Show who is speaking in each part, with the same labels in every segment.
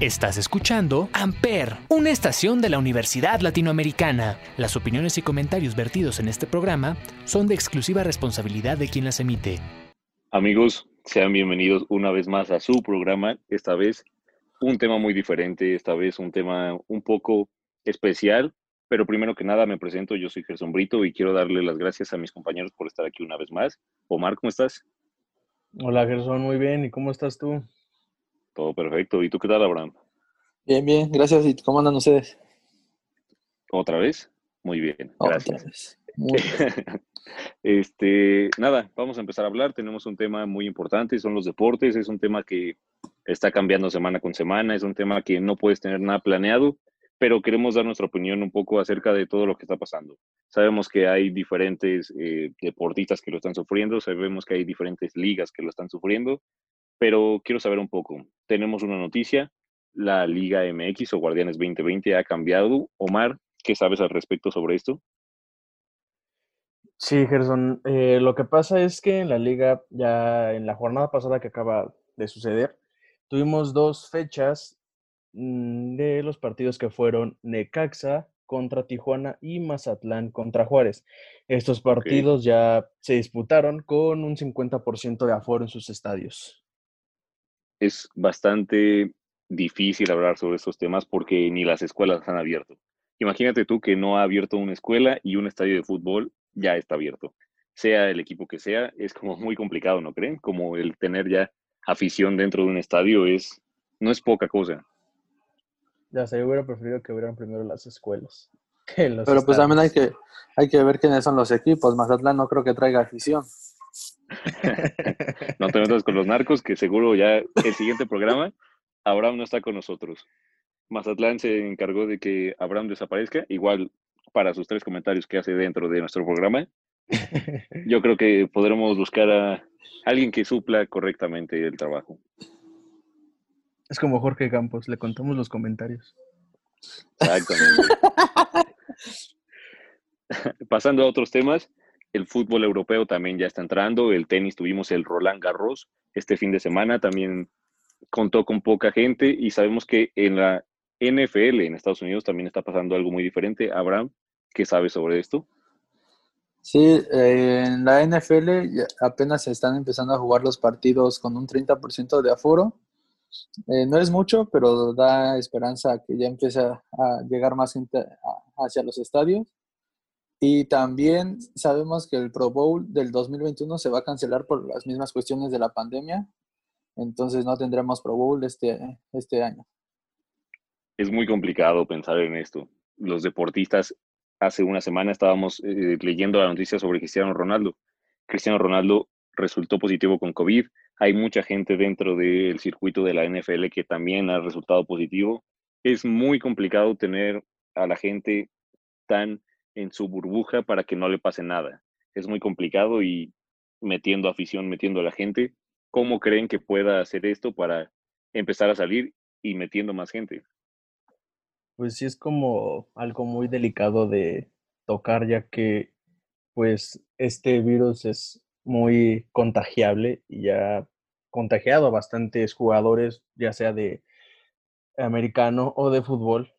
Speaker 1: Estás escuchando Amper, una estación de la Universidad Latinoamericana. Las opiniones y comentarios vertidos en este programa son de exclusiva responsabilidad de quien las emite.
Speaker 2: Amigos, sean bienvenidos una vez más a su programa. Esta vez un tema muy diferente, esta vez un tema un poco especial, pero primero que nada me presento, yo soy Gerson Brito y quiero darle las gracias a mis compañeros por estar aquí una vez más. Omar, ¿cómo estás?
Speaker 3: Hola Gerson, muy bien. ¿Y cómo estás tú?
Speaker 2: Todo perfecto. ¿Y tú qué tal, Abraham?
Speaker 4: Bien, bien, gracias. ¿Y cómo andan ustedes?
Speaker 2: ¿Otra vez? Muy bien, gracias. este, nada, vamos a empezar a hablar. Tenemos un tema muy importante, son los deportes. Es un tema que está cambiando semana con semana, es un tema que no puedes tener nada planeado, pero queremos dar nuestra opinión un poco acerca de todo lo que está pasando. Sabemos que hay diferentes eh, deportistas que lo están sufriendo, sabemos que hay diferentes ligas que lo están sufriendo, pero quiero saber un poco. Tenemos una noticia, la Liga MX o Guardianes 2020 ha cambiado. Omar, ¿qué sabes al respecto sobre esto?
Speaker 3: Sí, Gerson, eh, lo que pasa es que en la liga, ya en la jornada pasada que acaba de suceder, tuvimos dos fechas mm, de los partidos que fueron Necaxa contra Tijuana y Mazatlán contra Juárez. Estos partidos ya se disputaron con un 50% de aforo en sus estadios
Speaker 2: es bastante difícil hablar sobre estos temas porque ni las escuelas han abierto. Imagínate tú que no ha abierto una escuela y un estadio de fútbol ya está abierto. Sea el equipo que sea, es como muy complicado, ¿no creen? Como el tener ya afición dentro de un estadio es no es poca cosa.
Speaker 3: Ya sé, yo hubiera preferido que hubieran primero las escuelas.
Speaker 4: Pero pues también hay que, hay que ver quiénes son los equipos. Mazatlán no creo que traiga afición.
Speaker 2: no te metas con los narcos, que seguro ya el siguiente programa, Abraham no está con nosotros. Mazatlán se encargó de que Abraham desaparezca, igual para sus tres comentarios que hace dentro de nuestro programa. Yo creo que podremos buscar a alguien que supla correctamente el trabajo.
Speaker 3: Es como Jorge Campos, le contamos los comentarios.
Speaker 2: Exactamente. Pasando a otros temas, el fútbol europeo también ya está entrando, el tenis tuvimos el Roland Garros este fin de semana, también contó con poca gente y sabemos que en la NFL en Estados Unidos también está pasando algo muy diferente. Abraham, ¿qué sabes sobre esto?
Speaker 4: Sí, eh, en la NFL apenas se están empezando a jugar los partidos con un 30% de aforo. Eh, no es mucho, pero da esperanza que ya empiece a llegar más gente hacia los estadios. Y también sabemos que el Pro Bowl del 2021 se va a cancelar por las mismas cuestiones de la pandemia. Entonces no tendremos Pro Bowl este, este año.
Speaker 2: Es muy complicado pensar en esto. Los deportistas, hace una semana estábamos eh, leyendo la noticia sobre Cristiano Ronaldo. Cristiano Ronaldo resultó positivo con COVID. Hay mucha gente dentro del circuito de la NFL que también ha resultado positivo. Es muy complicado tener a la gente tan en su burbuja para que no le pase nada. Es muy complicado y metiendo afición, metiendo a la gente, ¿cómo creen que pueda hacer esto para empezar a salir y metiendo más gente?
Speaker 3: Pues sí es como algo muy delicado de tocar ya que pues este virus es muy contagiable y ya contagiado a bastantes jugadores, ya sea de americano o de fútbol,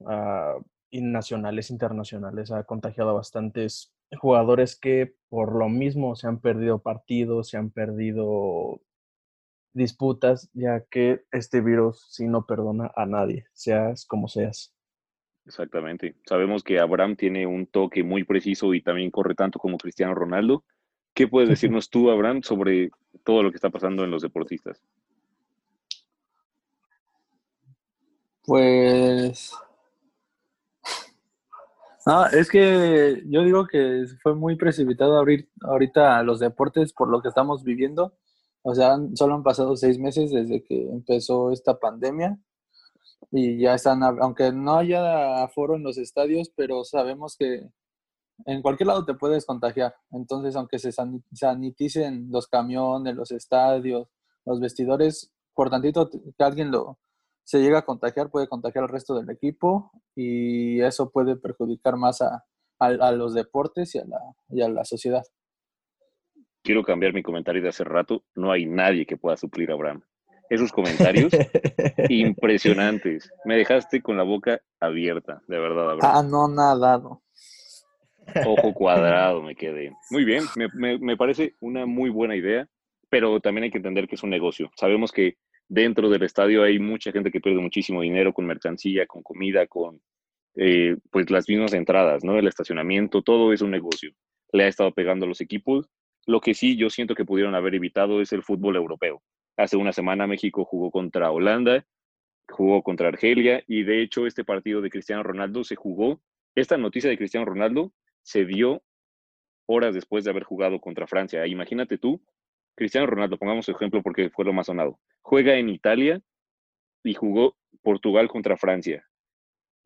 Speaker 3: nacionales, internacionales, ha contagiado a bastantes jugadores que por lo mismo se han perdido partidos, se han perdido disputas, ya que este virus sí no perdona a nadie, seas como seas.
Speaker 2: Exactamente. Sabemos que Abraham tiene un toque muy preciso y también corre tanto como Cristiano Ronaldo. ¿Qué puedes decirnos tú, Abraham, sobre todo lo que está pasando en los deportistas?
Speaker 4: Pues no, es que yo digo que fue muy precipitado abrir ahorita los deportes por lo que estamos viviendo. O sea, solo han pasado seis meses desde que empezó esta pandemia y ya están, aunque no haya aforo en los estadios, pero sabemos que en cualquier lado te puedes contagiar. Entonces, aunque se saniticen los camiones, los estadios, los vestidores, por tantito que alguien lo, se llega a contagiar, puede contagiar al resto del equipo y eso puede perjudicar más a, los deportes y a, la, y a la sociedad.
Speaker 2: Quiero cambiar mi comentario de hace rato. No hay nadie que pueda suplir a Abraham. esos comentarios impresionantes. Me dejaste con la boca abierta, de verdad.
Speaker 4: Ah, no, nadado.
Speaker 2: Ojo cuadrado me quedé. Muy bien, me, me, parece una muy buena idea, pero también hay que entender que es un negocio. Sabemos que dentro del estadio hay mucha gente que pierde muchísimo dinero con mercancía, con comida, con eh, pues las mismas entradas, ¿no? El estacionamiento, todo es un negocio. Le ha estado pegando a los equipos. Lo que sí yo siento que pudieron haber evitado es el fútbol europeo. Hace una semana México jugó contra Holanda, jugó contra Argelia y de hecho este partido de Cristiano Ronaldo se jugó. Esta noticia de Cristiano Ronaldo se dio horas después de haber jugado contra Francia. Imagínate tú, Cristiano Ronaldo, pongamos ejemplo porque fue lo más sonado, juega en Italia y jugó Portugal contra Francia.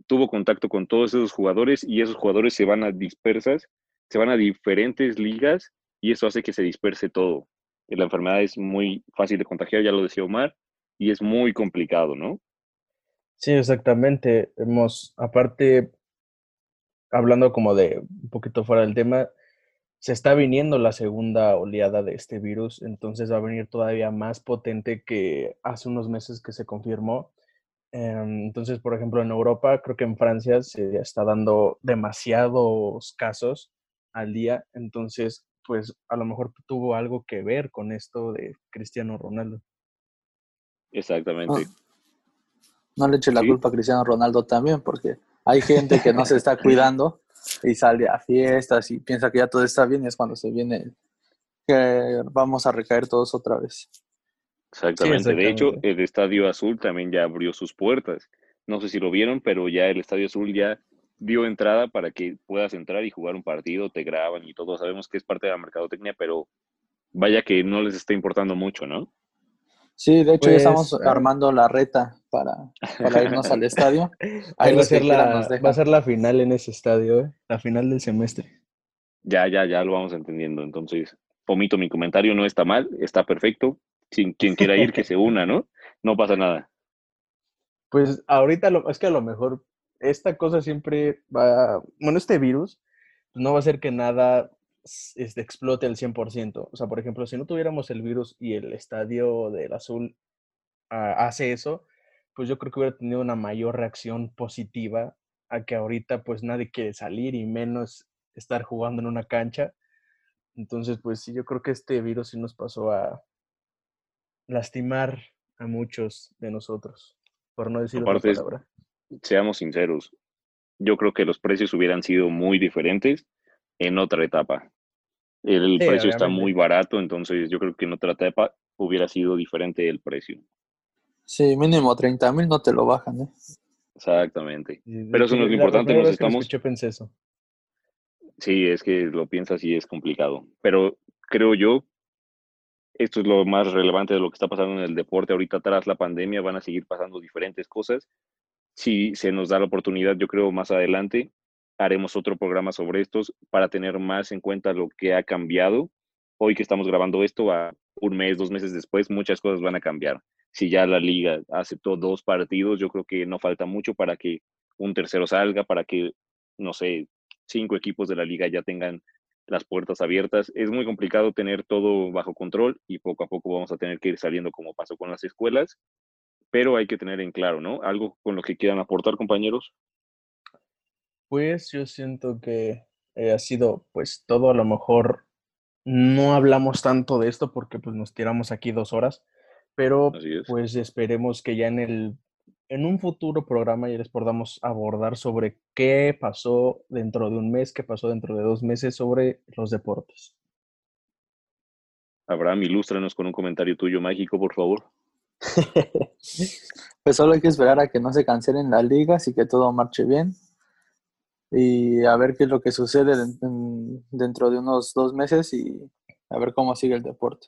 Speaker 2: Tuvo contacto con todos esos jugadores y esos jugadores se van a dispersas, se van a diferentes ligas y eso hace que se disperse todo. La enfermedad es muy fácil de contagiar, ya lo decía Omar, y es muy complicado, ¿no?
Speaker 3: Sí, exactamente. Hemos, aparte, hablando como de un poquito fuera del tema, se está viniendo la segunda oleada de este virus, entonces va a venir todavía más potente que hace unos meses que se confirmó. Em, entonces, por ejemplo, en Europa, creo que en Francia se está dando demasiados casos al día, entonces, pues a lo mejor tuvo algo que ver con esto de Cristiano Ronaldo.
Speaker 2: Exactamente.
Speaker 4: No, le eche la culpa a Cristiano Ronaldo también, porque hay gente que no se está cuidando y sale a fiestas y piensa que ya todo está bien y es cuando se viene que vamos a recaer todos otra vez.
Speaker 2: Exactamente. De hecho, el Estadio Azul también ya abrió sus puertas. No sé si lo vieron, pero ya el Estadio Azul ya dio entrada para que puedas entrar y jugar un partido, te graban y todo. Sabemos que es parte de la mercadotecnia, pero vaya que no les está importando mucho, ¿no?
Speaker 4: Sí, de hecho ya estamos pues, armando la reta para, para irnos al estadio.
Speaker 3: Ahí va, a ser la, va a ser la final en ese estadio, ¿eh? la final del semestre.
Speaker 2: Ya, ya, ya lo vamos entendiendo. Entonces, omito mi comentario, no está mal, está perfecto. Sin quien quiera ir, que se una, ¿no? No pasa nada.
Speaker 3: Pues ahorita lo, es que a lo mejor esta cosa siempre va, bueno, este virus no va a hacer que nada este, explote al 100%. O sea, por ejemplo, si no tuviéramos el virus y el estadio del azul ah, hace eso, pues yo creo que hubiera tenido una mayor reacción positiva a que ahorita pues nadie quiere salir y menos estar jugando en una cancha. Entonces, pues sí, yo creo que este virus sí nos pasó a lastimar a muchos de nosotros, por no decir otra palabra.
Speaker 2: Seamos sinceros, yo creo que los precios hubieran sido muy diferentes en otra etapa. El precio está muy barato, entonces yo creo que en otra etapa hubiera sido diferente el precio.
Speaker 4: Sí, mínimo 30 mil no te lo bajan, ¿eh?
Speaker 2: Exactamente. Pero eso no es lo importante, nos estamos...
Speaker 3: pensé eso.
Speaker 2: Sí, es que lo piensas y es complicado. Pero creo yo, esto es lo más relevante de lo que está pasando en el deporte ahorita tras la pandemia, van a seguir pasando diferentes cosas. Si se nos da la oportunidad, yo creo más adelante, haremos otro programa sobre estos para tener más en cuenta lo que ha cambiado. Hoy que estamos grabando esto, a un mes, dos meses después, muchas cosas van a cambiar. Si ya la liga aceptó dos partidos, yo creo que no falta mucho para que un tercero salga, para que, no sé, cinco equipos de la liga ya tengan las puertas abiertas. Es muy complicado tener todo bajo control y poco a poco vamos a tener que ir saliendo como pasó con las escuelas, pero hay que tener en claro, ¿no? Algo con lo que quieran aportar, compañeros.
Speaker 3: Pues yo siento que eh, ha sido pues todo a lo mejor no hablamos tanto de esto porque pues nos tiramos aquí dos horas, pero pues esperemos que ya en el en un futuro programa ya les podamos abordar sobre qué pasó dentro de un mes, qué pasó dentro de dos meses sobre los deportes.
Speaker 2: Abraham, ilústranos con un comentario tuyo mágico, por favor.
Speaker 4: pues solo hay que esperar a que no se cancelen las ligas y que todo marche bien y a ver qué es lo que sucede dentro de unos dos meses y a ver cómo sigue el deporte.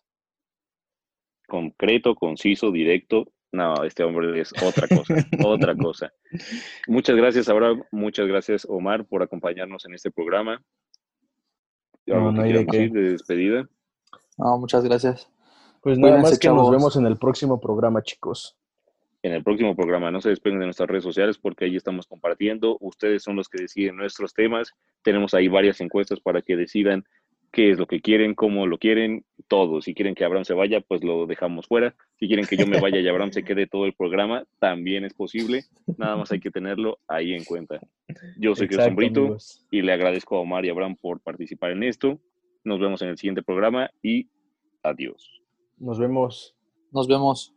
Speaker 2: Concreto, conciso, directo. No, este hombre es otra cosa, otra cosa. Muchas gracias, Abraham. Muchas gracias, Omar, por acompañarnos en este programa.
Speaker 3: No, no hay de, qué.
Speaker 2: de despedida.
Speaker 4: No, muchas gracias.
Speaker 3: Pues nada más que nos vemos en el próximo programa, chicos
Speaker 2: en el próximo programa. No se despeguen de nuestras redes sociales porque ahí estamos compartiendo. Ustedes son los que deciden nuestros temas. Tenemos ahí varias encuestas para que decidan qué es lo que quieren, cómo lo quieren, todo. Si quieren que Abraham se vaya, pues lo dejamos fuera. Si quieren que yo me vaya y Abraham se quede todo el programa, también es posible. Nada más hay que tenerlo ahí en cuenta. Yo soy Cristian Brito y le agradezco a Omar y Abraham por participar en esto. Nos vemos en el siguiente programa y adiós.
Speaker 3: Nos vemos.
Speaker 4: Nos vemos.